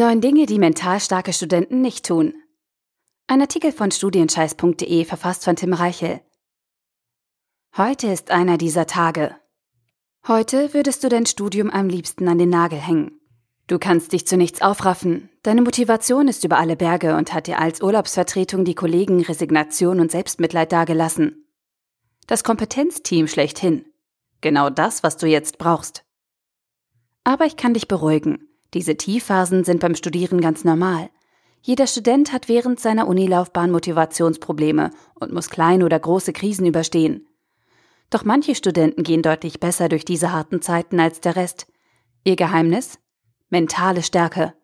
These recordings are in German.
Neun Dinge, die mental starke Studenten nicht tun. Ein Artikel von studienscheiß.de verfasst von Tim Reichel. Heute ist einer dieser Tage. Heute würdest du dein Studium am liebsten an den Nagel hängen. Du kannst dich zu nichts aufraffen. Deine Motivation ist über alle Berge und hat dir als Urlaubsvertretung die Kollegen Resignation und Selbstmitleid dagelassen. Das Kompetenzteam schlechthin. Genau das, was du jetzt brauchst. Aber ich kann dich beruhigen. Diese Tiefphasen sind beim Studieren ganz normal. Jeder Student hat während seiner Unilaufbahn Motivationsprobleme und muss kleine oder große Krisen überstehen. Doch manche Studenten gehen deutlich besser durch diese harten Zeiten als der Rest. Ihr Geheimnis? Mentale Stärke.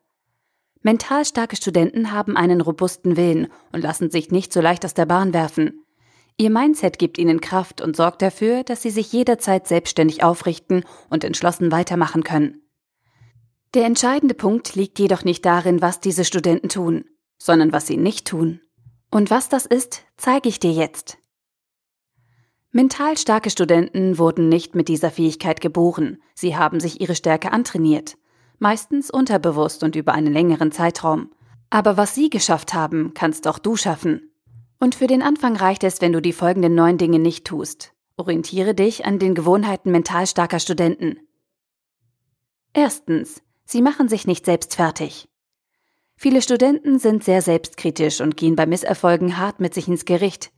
Mental starke Studenten haben einen robusten Willen und lassen sich nicht so leicht aus der Bahn werfen. Ihr Mindset gibt ihnen Kraft und sorgt dafür, dass sie sich jederzeit selbstständig aufrichten und entschlossen weitermachen können. Der entscheidende Punkt liegt jedoch nicht darin, was diese Studenten tun, sondern was sie nicht tun. Und was das ist, zeige ich dir jetzt. Mental starke Studenten wurden nicht mit dieser Fähigkeit geboren, sie haben sich ihre Stärke antrainiert, meistens unterbewusst und über einen längeren Zeitraum. Aber was sie geschafft haben, kannst auch du schaffen. Und für den Anfang reicht es, wenn du die folgenden neun Dinge nicht tust. Orientiere dich an den Gewohnheiten mental starker Studenten. Erstens, Sie machen sich nicht selbst fertig. Viele Studenten sind sehr selbstkritisch und gehen bei Misserfolgen hart mit sich ins Gericht.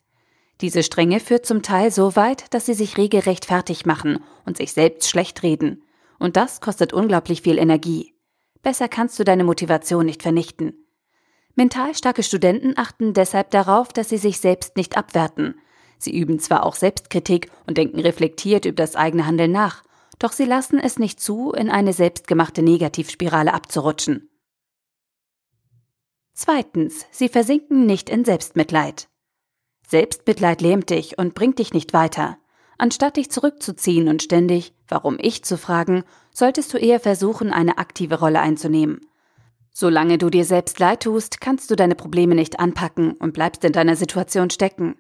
Diese Strenge führt zum Teil so weit, dass sie sich regelrecht fertig machen und sich selbst schlecht reden. Und das kostet unglaublich viel Energie. Besser kannst du deine Motivation nicht vernichten. Mental starke Studenten achten deshalb darauf, dass sie sich selbst nicht abwerten. Sie üben zwar auch Selbstkritik und denken reflektiert über das eigene Handeln nach, doch sie lassen es nicht zu, in eine selbstgemachte Negativspirale abzurutschen. Zweitens, sie versinken nicht in Selbstmitleid. Selbstmitleid lähmt dich und bringt dich nicht weiter. Anstatt dich zurückzuziehen und ständig, warum ich zu fragen, solltest du eher versuchen, eine aktive Rolle einzunehmen. Solange du dir selbst leid tust, kannst du deine Probleme nicht anpacken und bleibst in deiner Situation stecken.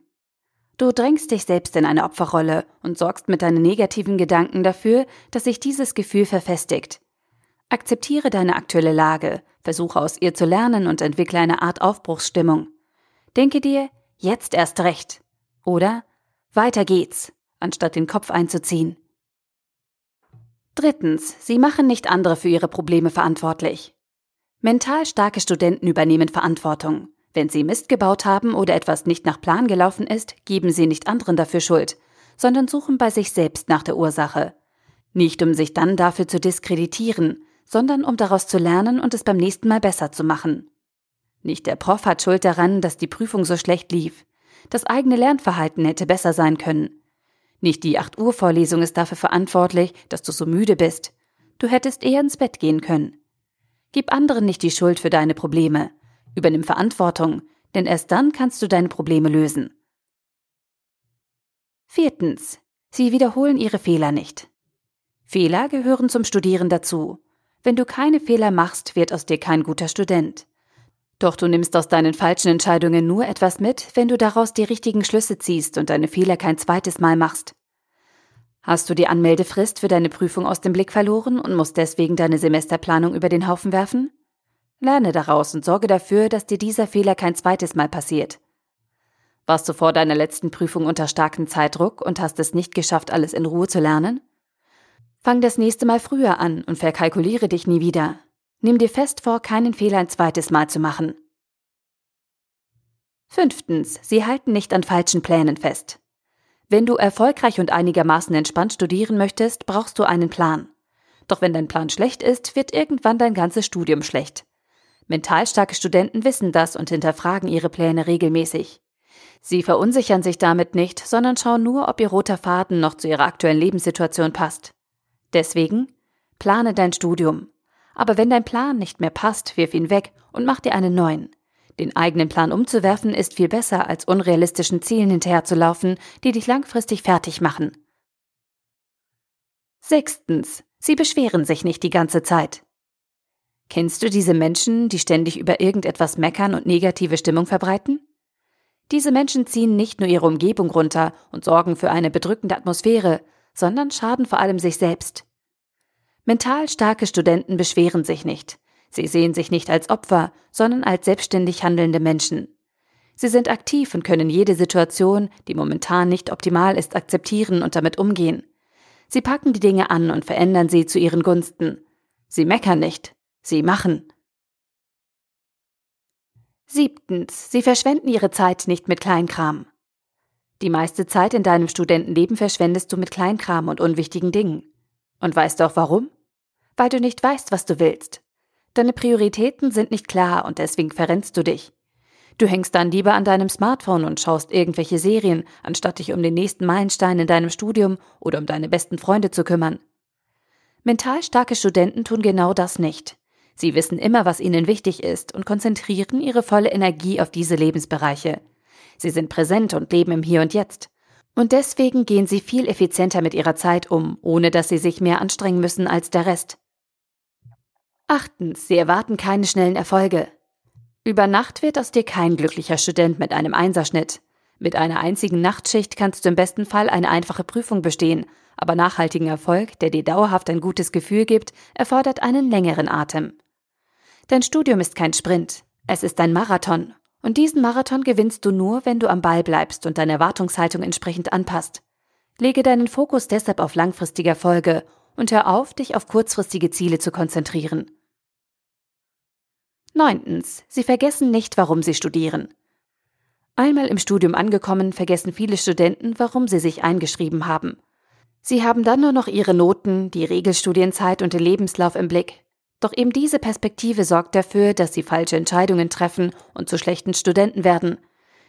Du drängst dich selbst in eine Opferrolle und sorgst mit deinen negativen Gedanken dafür, dass sich dieses Gefühl verfestigt. Akzeptiere deine aktuelle Lage, versuche aus ihr zu lernen und entwickle eine Art Aufbruchsstimmung. Denke dir, jetzt erst recht. Oder weiter geht's, anstatt den Kopf einzuziehen. Drittens, sie machen nicht andere für ihre Probleme verantwortlich. Mental starke Studenten übernehmen Verantwortung. Wenn Sie Mist gebaut haben oder etwas nicht nach Plan gelaufen ist, geben Sie nicht anderen dafür Schuld, sondern suchen bei sich selbst nach der Ursache. Nicht um sich dann dafür zu diskreditieren, sondern um daraus zu lernen und es beim nächsten Mal besser zu machen. Nicht der Prof hat Schuld daran, dass die Prüfung so schlecht lief. Das eigene Lernverhalten hätte besser sein können. Nicht die 8 Uhr Vorlesung ist dafür verantwortlich, dass du so müde bist. Du hättest eher ins Bett gehen können. Gib anderen nicht die Schuld für deine Probleme. Übernimm Verantwortung, denn erst dann kannst du deine Probleme lösen. Viertens. Sie wiederholen ihre Fehler nicht. Fehler gehören zum Studieren dazu. Wenn du keine Fehler machst, wird aus dir kein guter Student. Doch du nimmst aus deinen falschen Entscheidungen nur etwas mit, wenn du daraus die richtigen Schlüsse ziehst und deine Fehler kein zweites Mal machst. Hast du die Anmeldefrist für deine Prüfung aus dem Blick verloren und musst deswegen deine Semesterplanung über den Haufen werfen? Lerne daraus und sorge dafür, dass dir dieser Fehler kein zweites Mal passiert. Warst du vor deiner letzten Prüfung unter starkem Zeitdruck und hast es nicht geschafft, alles in Ruhe zu lernen? Fang das nächste Mal früher an und verkalkuliere dich nie wieder. Nimm dir fest vor, keinen Fehler ein zweites Mal zu machen. Fünftens, sie halten nicht an falschen Plänen fest. Wenn du erfolgreich und einigermaßen entspannt studieren möchtest, brauchst du einen Plan. Doch wenn dein Plan schlecht ist, wird irgendwann dein ganzes Studium schlecht. Mental starke Studenten wissen das und hinterfragen ihre Pläne regelmäßig. Sie verunsichern sich damit nicht, sondern schauen nur, ob ihr roter Faden noch zu ihrer aktuellen Lebenssituation passt. Deswegen plane dein Studium. Aber wenn dein Plan nicht mehr passt, wirf ihn weg und mach dir einen neuen. Den eigenen Plan umzuwerfen ist viel besser, als unrealistischen Zielen hinterherzulaufen, die dich langfristig fertig machen. Sechstens. Sie beschweren sich nicht die ganze Zeit. Kennst du diese Menschen, die ständig über irgendetwas meckern und negative Stimmung verbreiten? Diese Menschen ziehen nicht nur ihre Umgebung runter und sorgen für eine bedrückende Atmosphäre, sondern schaden vor allem sich selbst. Mental starke Studenten beschweren sich nicht. Sie sehen sich nicht als Opfer, sondern als selbstständig handelnde Menschen. Sie sind aktiv und können jede Situation, die momentan nicht optimal ist, akzeptieren und damit umgehen. Sie packen die Dinge an und verändern sie zu ihren Gunsten. Sie meckern nicht, sie machen. Siebtens. Sie verschwenden ihre Zeit nicht mit Kleinkram. Die meiste Zeit in deinem Studentenleben verschwendest du mit Kleinkram und unwichtigen Dingen. Und weißt du auch warum? Weil du nicht weißt, was du willst. Deine Prioritäten sind nicht klar und deswegen verrennst du dich. Du hängst dann lieber an deinem Smartphone und schaust irgendwelche Serien, anstatt dich um den nächsten Meilenstein in deinem Studium oder um deine besten Freunde zu kümmern. Mental starke Studenten tun genau das nicht. Sie wissen immer, was ihnen wichtig ist und konzentrieren ihre volle Energie auf diese Lebensbereiche. Sie sind präsent und leben im Hier und Jetzt. Und deswegen gehen sie viel effizienter mit ihrer Zeit um, ohne dass sie sich mehr anstrengen müssen als der Rest. Achtens, sie erwarten keine schnellen Erfolge. Über Nacht wird aus dir kein glücklicher Student mit einem Einserschnitt. Mit einer einzigen Nachtschicht kannst du im besten Fall eine einfache Prüfung bestehen, aber nachhaltigen Erfolg, der dir dauerhaft ein gutes Gefühl gibt, erfordert einen längeren Atem. Dein Studium ist kein Sprint, es ist ein Marathon. Und diesen Marathon gewinnst du nur, wenn du am Ball bleibst und deine Erwartungshaltung entsprechend anpasst. Lege deinen Fokus deshalb auf langfristige Erfolge und hör auf, dich auf kurzfristige Ziele zu konzentrieren. Neuntens. Sie vergessen nicht, warum sie studieren. Einmal im Studium angekommen, vergessen viele Studenten, warum sie sich eingeschrieben haben. Sie haben dann nur noch ihre Noten, die Regelstudienzeit und den Lebenslauf im Blick. Doch eben diese Perspektive sorgt dafür, dass sie falsche Entscheidungen treffen und zu schlechten Studenten werden.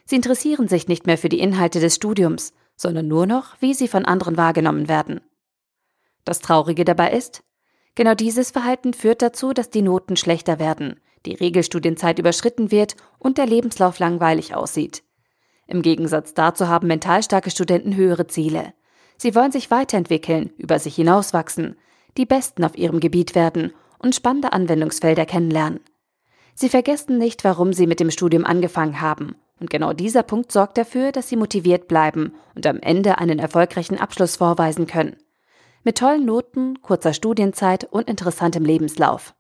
Sie interessieren sich nicht mehr für die Inhalte des Studiums, sondern nur noch, wie sie von anderen wahrgenommen werden. Das Traurige dabei ist, genau dieses Verhalten führt dazu, dass die Noten schlechter werden, die Regelstudienzeit überschritten wird und der Lebenslauf langweilig aussieht. Im Gegensatz dazu haben mental starke Studenten höhere Ziele. Sie wollen sich weiterentwickeln, über sich hinauswachsen, die Besten auf ihrem Gebiet werden und spannende Anwendungsfelder kennenlernen. Sie vergessen nicht, warum sie mit dem Studium angefangen haben, und genau dieser Punkt sorgt dafür, dass sie motiviert bleiben und am Ende einen erfolgreichen Abschluss vorweisen können. Mit tollen Noten, kurzer Studienzeit und interessantem Lebenslauf.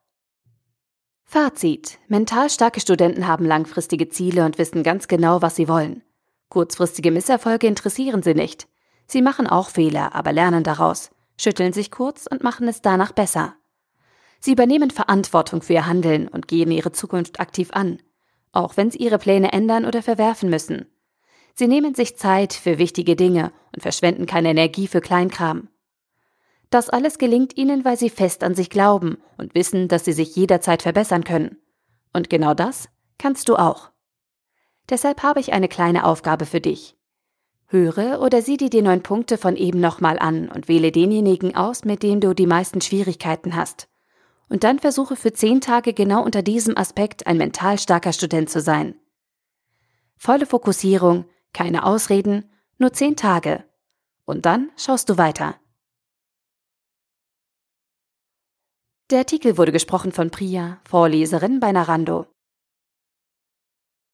Fazit. Mental starke Studenten haben langfristige Ziele und wissen ganz genau, was sie wollen. Kurzfristige Misserfolge interessieren sie nicht. Sie machen auch Fehler, aber lernen daraus, schütteln sich kurz und machen es danach besser. Sie übernehmen Verantwortung für ihr Handeln und gehen ihre Zukunft aktiv an, auch wenn sie ihre Pläne ändern oder verwerfen müssen. Sie nehmen sich Zeit für wichtige Dinge und verschwenden keine Energie für Kleinkram. Das alles gelingt ihnen, weil sie fest an sich glauben und wissen, dass sie sich jederzeit verbessern können. Und genau das kannst du auch. Deshalb habe ich eine kleine Aufgabe für dich. Höre oder sieh dir die neun Punkte von eben nochmal an und wähle denjenigen aus, mit dem du die meisten Schwierigkeiten hast. Und dann versuche für zehn Tage genau unter diesem Aspekt ein mental starker Student zu sein. Volle Fokussierung, keine Ausreden, nur zehn Tage. Und dann schaust du weiter. Der Artikel wurde gesprochen von Priya, Vorleserin bei Narando.